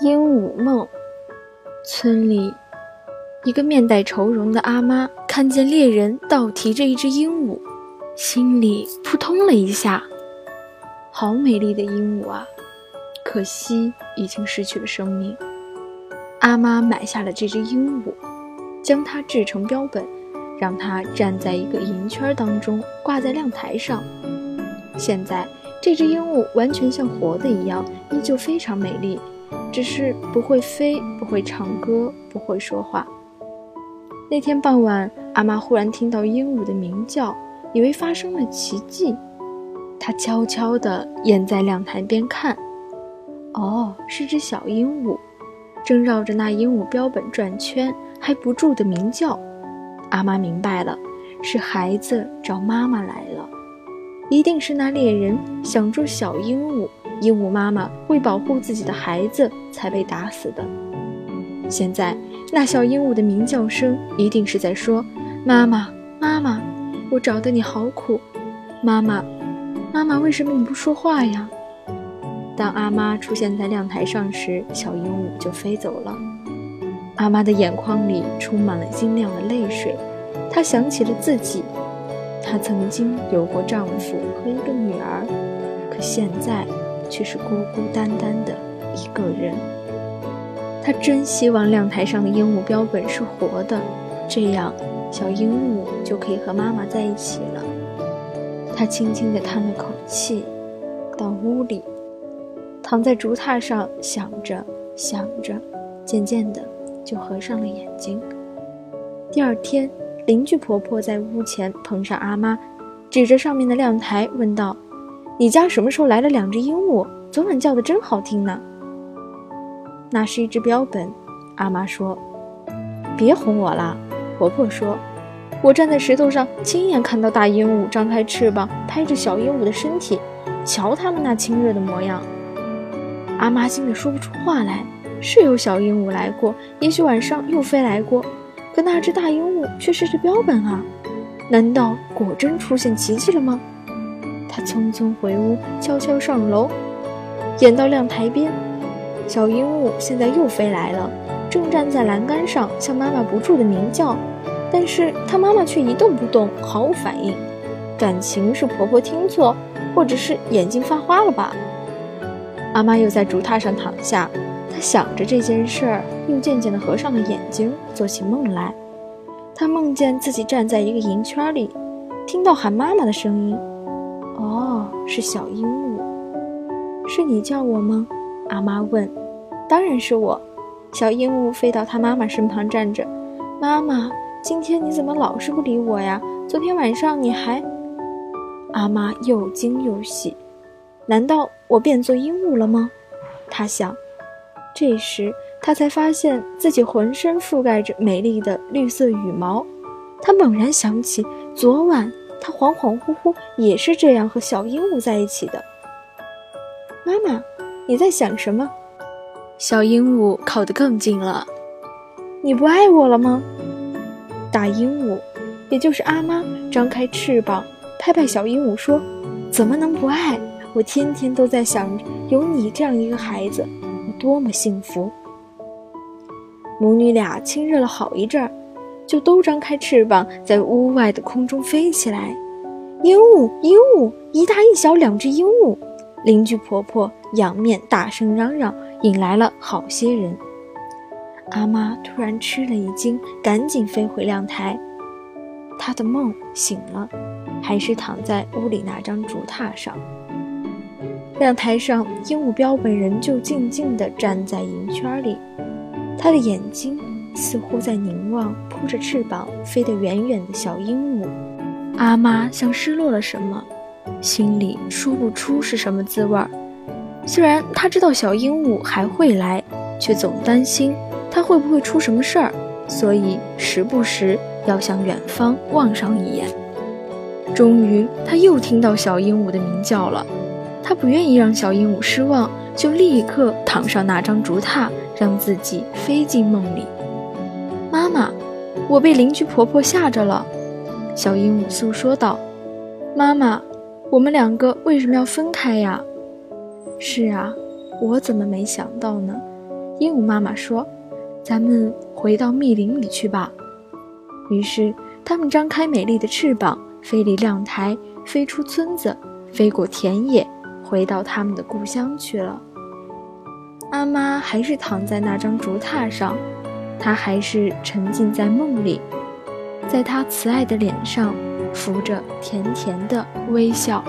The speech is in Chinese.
鹦鹉梦。村里，一个面带愁容的阿妈看见猎人倒提着一只鹦鹉，心里扑通了一下。好美丽的鹦鹉啊，可惜已经失去了生命。阿妈买下了这只鹦鹉，将它制成标本，让它站在一个银圈当中，挂在亮台上。现在。这只鹦鹉完全像活的一样，依旧非常美丽，只是不会飞，不会唱歌，不会说话。那天傍晚，阿妈忽然听到鹦鹉的鸣叫，以为发生了奇迹。她悄悄地沿在亮台边看，哦，是只小鹦鹉，正绕着那鹦鹉标本转圈，还不住地鸣叫。阿妈明白了，是孩子找妈妈来了。一定是那猎人想捉小鹦鹉，鹦鹉妈妈为保护自己的孩子才被打死的。现在那小鹦鹉的鸣叫声一定是在说：“妈妈，妈妈，我找的你好苦，妈妈，妈妈为什么你不说话呀？”当阿妈出现在亮台上时，小鹦鹉就飞走了。阿妈的眼眶里充满了晶亮的泪水，她想起了自己。她曾经有过丈夫和一个女儿，可现在却是孤孤单单的一个人。他真希望亮台上的鹦鹉标本是活的，这样小鹦鹉就可以和妈妈在一起了。他轻轻地叹了口气，到屋里，躺在竹榻上想着想着，渐渐的就合上了眼睛。第二天。邻居婆婆在屋前碰上阿妈，指着上面的亮台问道：“你家什么时候来了两只鹦鹉？昨晚叫的真好听呢。”那是一只标本，阿妈说：“别哄我了。”婆婆说：“我站在石头上，亲眼看到大鹦鹉张开翅膀拍着小鹦鹉的身体，瞧它们那亲热的模样。”阿妈惊得说不出话来。是有小鹦鹉来过，也许晚上又飞来过。可那只大鹦鹉却是只标本啊！难道果真出现奇迹了吗？匆匆回屋，悄悄上楼，演到亮台边。小鹦鹉现在又飞来了，正站在栏杆上向妈妈不住的鸣叫，但是它妈妈却一动不动，毫无反应。感情是婆婆听错，或者是眼睛发花了吧？阿妈又在竹榻上躺下。她想着这件事儿，又渐渐地合上了眼睛，做起梦来。她梦见自己站在一个银圈里，听到喊妈妈的声音。是小鹦鹉，是你叫我吗？阿妈问。当然是我。小鹦鹉飞到他妈妈身旁站着。妈妈，今天你怎么老是不理我呀？昨天晚上你还……阿妈又惊又喜。难道我变作鹦鹉了吗？他想。这时，他才发现自己浑身覆盖着美丽的绿色羽毛。他猛然想起，昨晚他恍恍惚惚也是这样和小鹦鹉在一起的。妈妈，你在想什么？小鹦鹉靠得更近了。你不爱我了吗？大鹦鹉，也就是阿妈，张开翅膀，拍拍小鹦鹉说：“怎么能不爱？我天天都在想有你这样一个孩子。”我多么幸福！母女俩亲热了好一阵儿，就都张开翅膀，在屋外的空中飞起来。鹦鹉，鹦鹉，一大一小两只鹦鹉。邻居婆婆仰面大声嚷嚷，引来了好些人。阿妈突然吃了一惊，赶紧飞回亮台。她的梦醒了，还是躺在屋里那张竹榻上。亮台上，鹦鹉标本人就静静地站在银圈里，他的眼睛似乎在凝望扑着翅膀飞得远远的小鹦鹉。阿妈像失落了什么，心里说不出是什么滋味儿。虽然她知道小鹦鹉还会来，却总担心它会不会出什么事儿，所以时不时要向远方望上一眼。终于，他又听到小鹦鹉的鸣叫了。他不愿意让小鹦鹉失望，就立刻躺上那张竹榻，让自己飞进梦里。妈妈，我被邻居婆婆吓着了。小鹦鹉诉说道：“妈妈，我们两个为什么要分开呀？”是啊，我怎么没想到呢？鹦鹉妈妈说：“咱们回到密林里去吧。”于是，它们张开美丽的翅膀，飞离亮台，飞出村子，飞过田野，回到他们的故乡去了。阿妈还是躺在那张竹榻上，他还是沉浸在梦里，在他慈爱的脸上浮着甜甜的微笑。